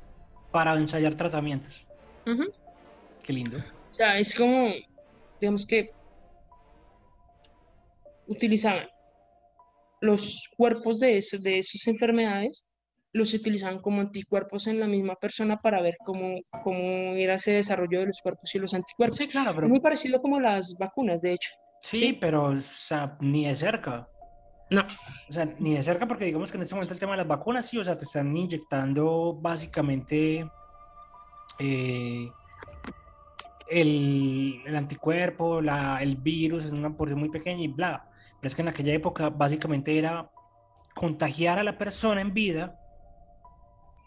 para ensayar tratamientos. Qué lindo. O sea, es como, digamos que utilizaban los cuerpos de, de esas enfermedades los utilizaban como anticuerpos en la misma persona para ver cómo, cómo era ese desarrollo de los cuerpos y los anticuerpos. Sí, claro, pero... muy parecido como las vacunas, de hecho. Sí, pero o sea, ni de cerca. No. O sea, ni de cerca porque digamos que en este momento el tema de las vacunas, sí, o sea, te están inyectando básicamente eh, el, el, anticuerpo, la, el virus es una porción muy pequeña y bla. Pero es que en aquella época básicamente era contagiar a la persona en vida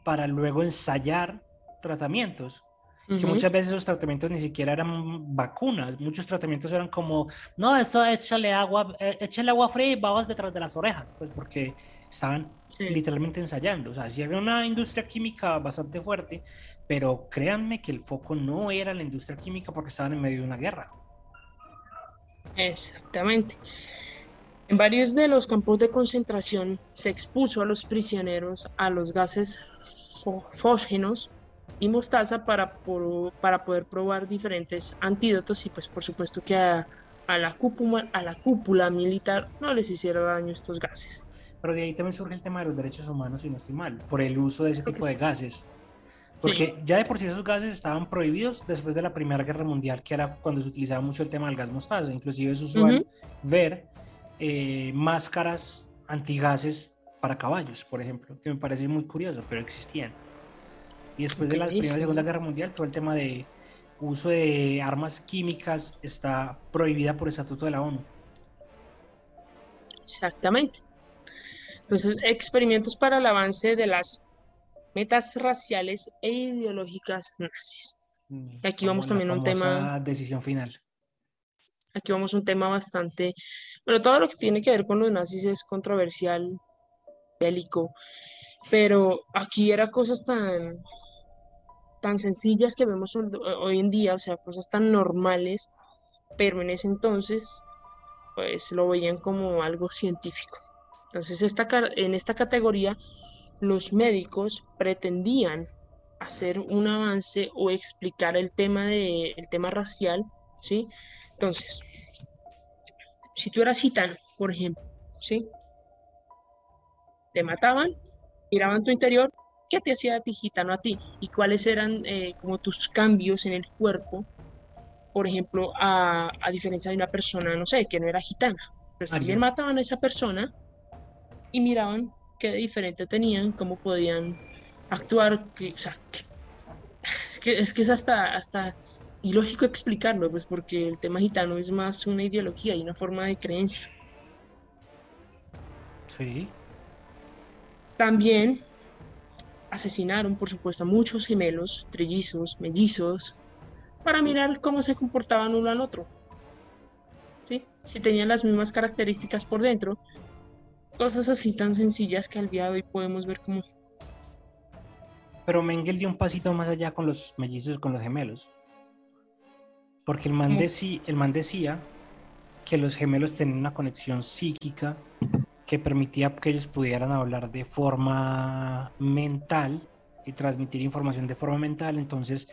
para luego ensayar tratamientos. Que muchas veces esos tratamientos ni siquiera eran vacunas, muchos tratamientos eran como, no, eso échale agua, eh, échale agua fría y babas detrás de las orejas, pues porque estaban literalmente ensayando. O sea, si había una industria química bastante fuerte pero créanme que el foco no era la industria química porque estaban en medio de una guerra. Exactamente. En varios de los campos de concentración se expuso a los prisioneros a los gases fósgenos y mostaza para, para poder probar diferentes antídotos y pues por supuesto que a, la cúpula, a la cúpula militar no les hiciera daño estos gases. Pero de ahí también surge el tema de los derechos humanos, si no estoy mal, por el uso de ese tipo de gases. Porque ya de por sí esos gases estaban prohibidos después de la Primera Guerra Mundial, que era cuando se utilizaba mucho el tema del gas mostaza. Inclusive es usual ver eh, máscaras antigases para caballos, por ejemplo, que me parece muy curioso, pero existían. Y después de la Primera y Segunda Guerra Mundial, todo el tema de uso de armas químicas está prohibida por estatuto de la ONU. Exactamente. Entonces, experimentos para el avance de las metas raciales e ideológicas nazis. Mm, aquí vamos también a un tema... Decisión final. Aquí vamos a un tema bastante... Bueno, todo lo que tiene que ver con los nazis es controversial, bélico, pero aquí era cosas tan, tan sencillas que vemos hoy en día, o sea, cosas tan normales, pero en ese entonces, pues lo veían como algo científico. Entonces, esta, en esta categoría los médicos pretendían hacer un avance o explicar el tema, de, el tema racial, ¿sí? Entonces, si tú eras gitano, por ejemplo, ¿sí? Te mataban, miraban tu interior, ¿qué te hacía a ti gitano a ti? ¿Y cuáles eran eh, como tus cambios en el cuerpo? Por ejemplo, a, a, diferencia de una persona, no sé, que no era gitana. Pues también mataban a esa persona y miraban qué diferente tenían, cómo podían actuar, que, o sea, es, que, es que es hasta, hasta ilógico explicarlo, pues porque el tema gitano es más una ideología y una forma de creencia. Sí. También asesinaron, por supuesto, a muchos gemelos, trillizos, mellizos, para mirar cómo se comportaban uno al otro. ¿Sí? Si tenían las mismas características por dentro, cosas así tan sencillas que al día de hoy podemos ver como... Pero Mengel dio un pasito más allá con los mellizos, con los gemelos. Porque el man, decía, el man decía que los gemelos tenían una conexión psíquica que permitía que ellos pudieran hablar de forma mental y transmitir información de forma mental. Entonces,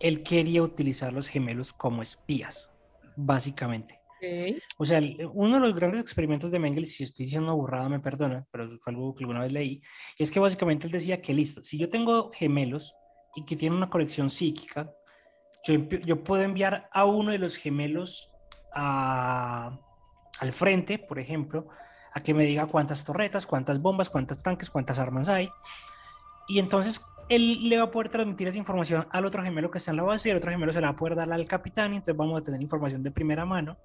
él quería utilizar los gemelos como espías, básicamente. O sea, uno de los grandes experimentos de Mengele, si estoy diciendo una burrada, me perdona, pero fue algo que alguna vez leí, es que básicamente él decía que listo, si yo tengo gemelos y que tienen una conexión psíquica, yo, yo puedo enviar a uno de los gemelos a, al frente, por ejemplo, a que me diga cuántas torretas, cuántas bombas, cuántos tanques, cuántas armas hay. Y entonces él le va a poder transmitir esa información al otro gemelo que está en la base y el otro gemelo se la va a poder dar al capitán y entonces vamos a tener información de primera mano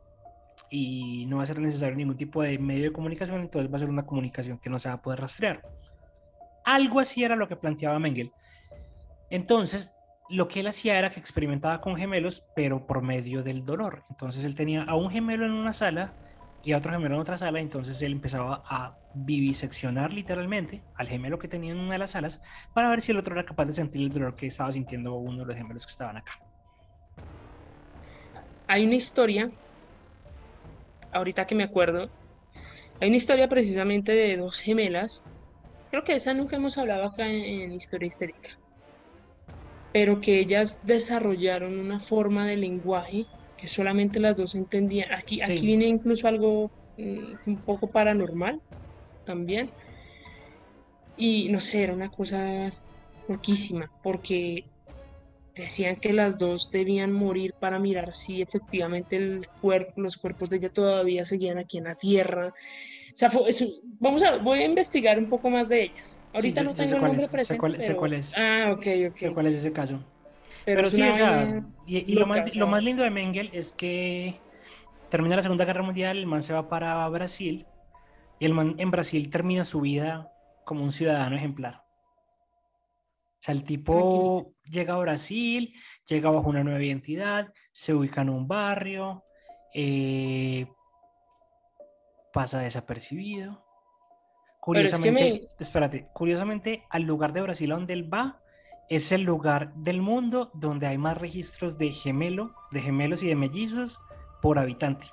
y no va a ser necesario ningún tipo de medio de comunicación, entonces va a ser una comunicación que no se va a poder rastrear. Algo así era lo que planteaba Mengel. Entonces, lo que él hacía era que experimentaba con gemelos, pero por medio del dolor. Entonces, él tenía a un gemelo en una sala y a otro gemelo en otra sala, entonces él empezaba a viviseccionar literalmente al gemelo que tenía en una de las salas para ver si el otro era capaz de sentir el dolor que estaba sintiendo uno de los gemelos que estaban acá. Hay una historia ahorita que me acuerdo, hay una historia precisamente de dos gemelas. Creo que esa nunca hemos hablado acá en, historia histérica. Pero que ellas desarrollaron una forma de lenguaje que solamente las dos entendían. Aquí, aquí viene incluso algo mm, un poco paranormal también. Y no sé, era una cosa loquísima, porque decían que las dos debían morir para mirar si efectivamente el cuerpo, los cuerpos de ella todavía seguían aquí en la tierra. O sea, vamos a, voy a investigar un poco más de ellas. Ahorita no tengo el nombre presente. Sé cuál, es. Ah, ok, ok. cuál es ese caso. Pero, sí, o sea, y, lo, más, lo más lindo de Mengel es que termina la Segunda Guerra Mundial, el man se va para Brasil y el man en Brasil termina su vida como un ciudadano ejemplar. Sea, el tipo llega a Brasil, llega bajo una nueva identidad, se ubica en un barrio, eh, pasa desapercibido. Curiosamente, espérate, curiosamente, al lugar de Brasil donde él va es el lugar del mundo donde hay más registros de gemelo, de gemelos y de mellizos por habitante.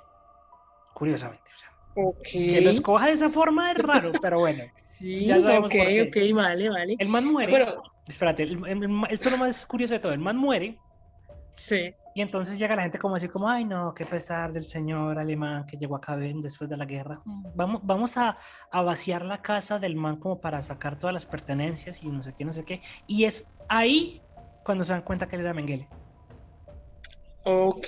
Curiosamente. O sea, Que lo escoja de esa forma es raro, pero bueno. sí, ya sabemos por qué. ok, vale, vale. El man muere. Pero... Espérate, el, esto es lo más curioso de todo. El man muere. Sí. Y entonces llega la gente como así como, ay no, qué pesar del señor alemán que llegó acá después de la guerra. Vamos, vamos a, a, vaciar la casa del man como para sacar todas las pertenencias y no sé qué, no sé qué. Y es ahí cuando se dan cuenta que él era Mengele. Ok.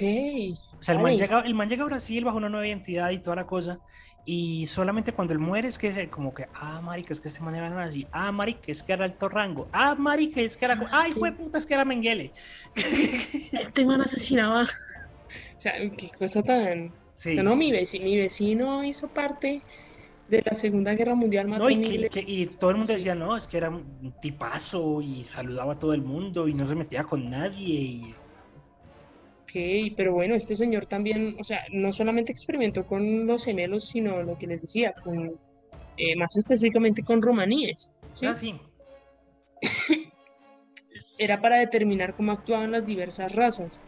O sea, el man, llega, el man llega a Brasil bajo una nueva identidad y toda la cosa. Y solamente cuando él muere es que es como que, ah, marica, es que este man era así. Ah, marica, es que era alto rango. Ah, marica, es que era. Ay, fue puta, es que era Mengele. Este man asesinaba. O sea, qué cosa tan. O sea, no, mi vecino, mi vecino hizo parte de la Segunda Guerra Mundial. No, y, y, todo el mundo decía, no, es que era un tipazo y saludaba a todo el mundo y no se metía con nadie. Y Ok, pero bueno, este señor también, o sea, no solamente experimentó con los gemelos, sino lo que les decía, con, eh, más específicamente con romaníes. ¿sí? Ah, sí. Era para determinar cómo actuaban las diversas razas,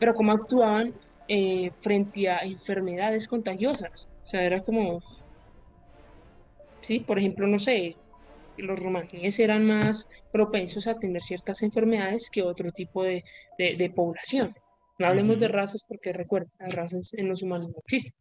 pero cómo actuaban eh, frente a enfermedades contagiosas. O sea, era como, sí, por ejemplo, no sé, los romaníes eran más propensos a tener ciertas enfermedades que otro tipo de, de población. No hablemos de razas porque recuerden, las razas en los humanos no existen.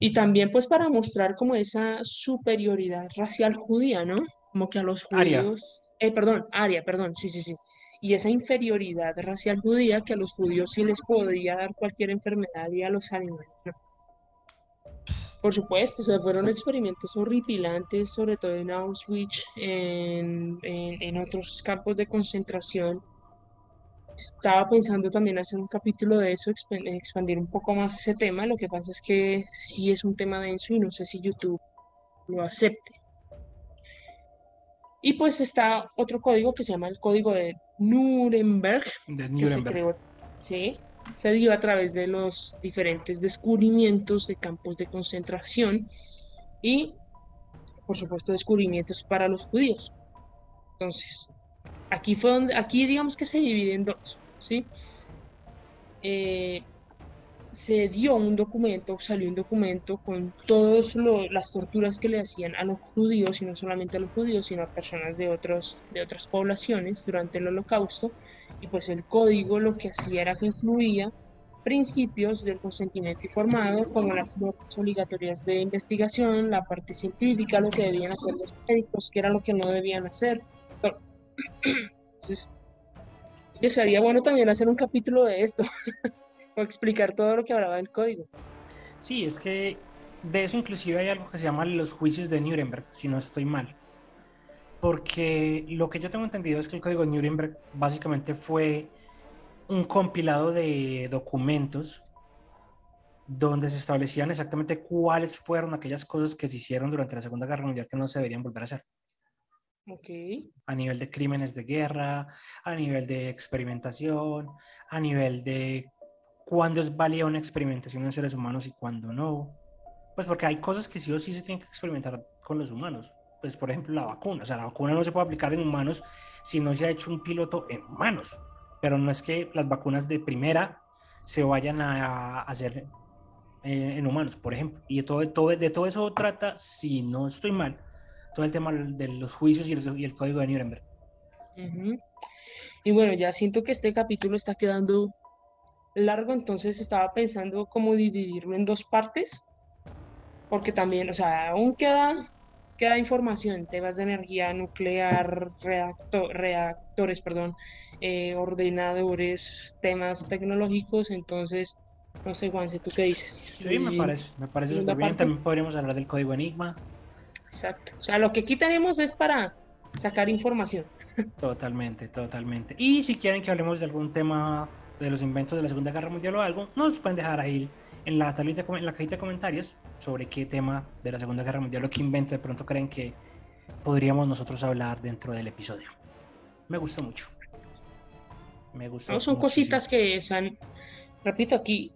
Y también pues para mostrar como esa superioridad racial judía, ¿no? Como que a los judíos... Eh, perdón, aria, perdón, sí, sí, sí. Y esa inferioridad racial judía que a los judíos sí les podía dar cualquier enfermedad y a los animales no. Por supuesto, se fueron experimentos horripilantes, sobre todo en Auschwitz, en, en, en otros campos de concentración, estaba pensando también hacer un capítulo de eso, expandir un poco más ese tema. Lo que pasa es que sí es un tema denso y no sé si YouTube lo acepte. Y pues está otro código que se llama el código de Nuremberg. De Nuremberg. Se, se dio a través de los diferentes descubrimientos de campos de concentración y, por supuesto, descubrimientos para los judíos. Entonces, Aquí fue donde, aquí digamos que se divide en dos, ¿sí? Eh, se dio un documento, salió un documento con todas las torturas que le hacían a los judíos, y no solamente a los judíos, sino a personas de, otros, de otras poblaciones durante el holocausto, y pues el código lo que hacía era que incluía principios del consentimiento informado, como las obligatorias de investigación, la parte científica, lo que debían hacer los médicos, que era lo que no debían hacer, entonces, sería bueno también hacer un capítulo de esto, o explicar todo lo que hablaba del código. Sí, es que de eso inclusive hay algo que se llama los juicios de Nuremberg, si no estoy mal. Porque lo que yo tengo entendido es que el código de Nuremberg básicamente fue un compilado de documentos donde se establecían exactamente cuáles fueron aquellas cosas que se hicieron durante la Segunda Guerra Mundial que no se deberían volver a hacer. A nivel de crímenes de guerra, a nivel de experimentación, a nivel de cuándo es válida una experimentación en seres humanos y cuándo no. Pues porque hay cosas que sí o sí se tienen que experimentar con los humanos. Pues por ejemplo la vacuna. O sea, la vacuna no se puede aplicar en humanos si no se ha hecho un piloto en humanos. Pero no es que las vacunas de primera se vayan a, hacer eh, en humanos, por ejemplo. Y de todo, de todo eso trata, si no estoy mal, todo el tema de los juicios y el, código de Nuremberg. Y bueno, ya siento que este capítulo está quedando largo, entonces estaba pensando cómo dividirlo en dos partes, porque también, o sea, aún queda, queda información, temas de energía nuclear, reactores, perdón, eh, ordenadores, temas tecnológicos, entonces, no sé, Juanse, ¿tú qué dices? Sí, me parece, me parece súper bien, también podríamos hablar del código Enigma, Exacto. O sea, lo que aquí tenemos es para sacar información. Totalmente, totalmente. Y si quieren que hablemos de algún tema de los inventos de la Segunda Guerra Mundial o algo, nos pueden dejar ahí en la, tablita, en la cajita de comentarios sobre qué tema de la Segunda Guerra Mundial o qué invento de pronto creen que podríamos nosotros hablar dentro del episodio. Me gustó mucho. Me gustó. No, son cositas que, o sea, repito aquí,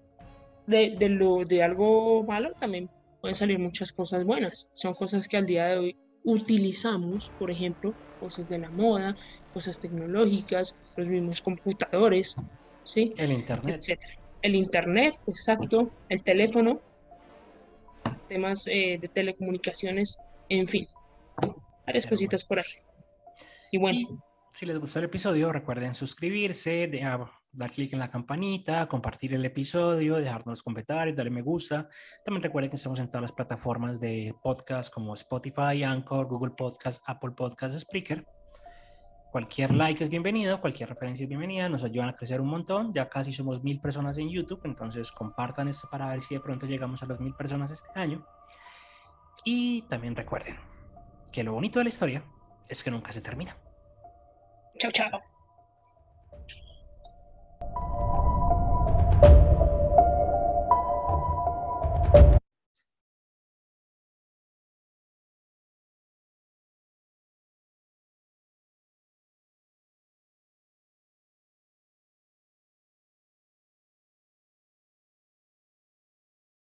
de, de, lo, de algo malo también pueden salir muchas cosas buenas. Son cosas que al día de hoy utilizamos, por ejemplo, cosas de la moda, cosas tecnológicas, los mismos computadores, ¿sí? El Internet. Etcétera. El Internet, exacto, el teléfono, temas eh, de telecomunicaciones, en fin, varias Pero cositas bueno. por ahí. Y bueno, Y si les gustó el episodio, recuerden suscribirse, de- a- dar clic en la campanita, compartir el episodio, dejarnos los comentarios, darle me gusta. También recuerden que estamos en todas las plataformas de podcast como Spotify, Anchor, Google Podcast, Apple Podcast, Spreaker. Cualquier like es bienvenido, cualquier referencia es bienvenida, nos ayudan a crecer un montón. Ya casi somos mil personas en YouTube, entonces compartan esto para ver si de pronto llegamos a las mil personas este año. Y también recuerden que lo bonito de la historia es que nunca se termina. chao, chao.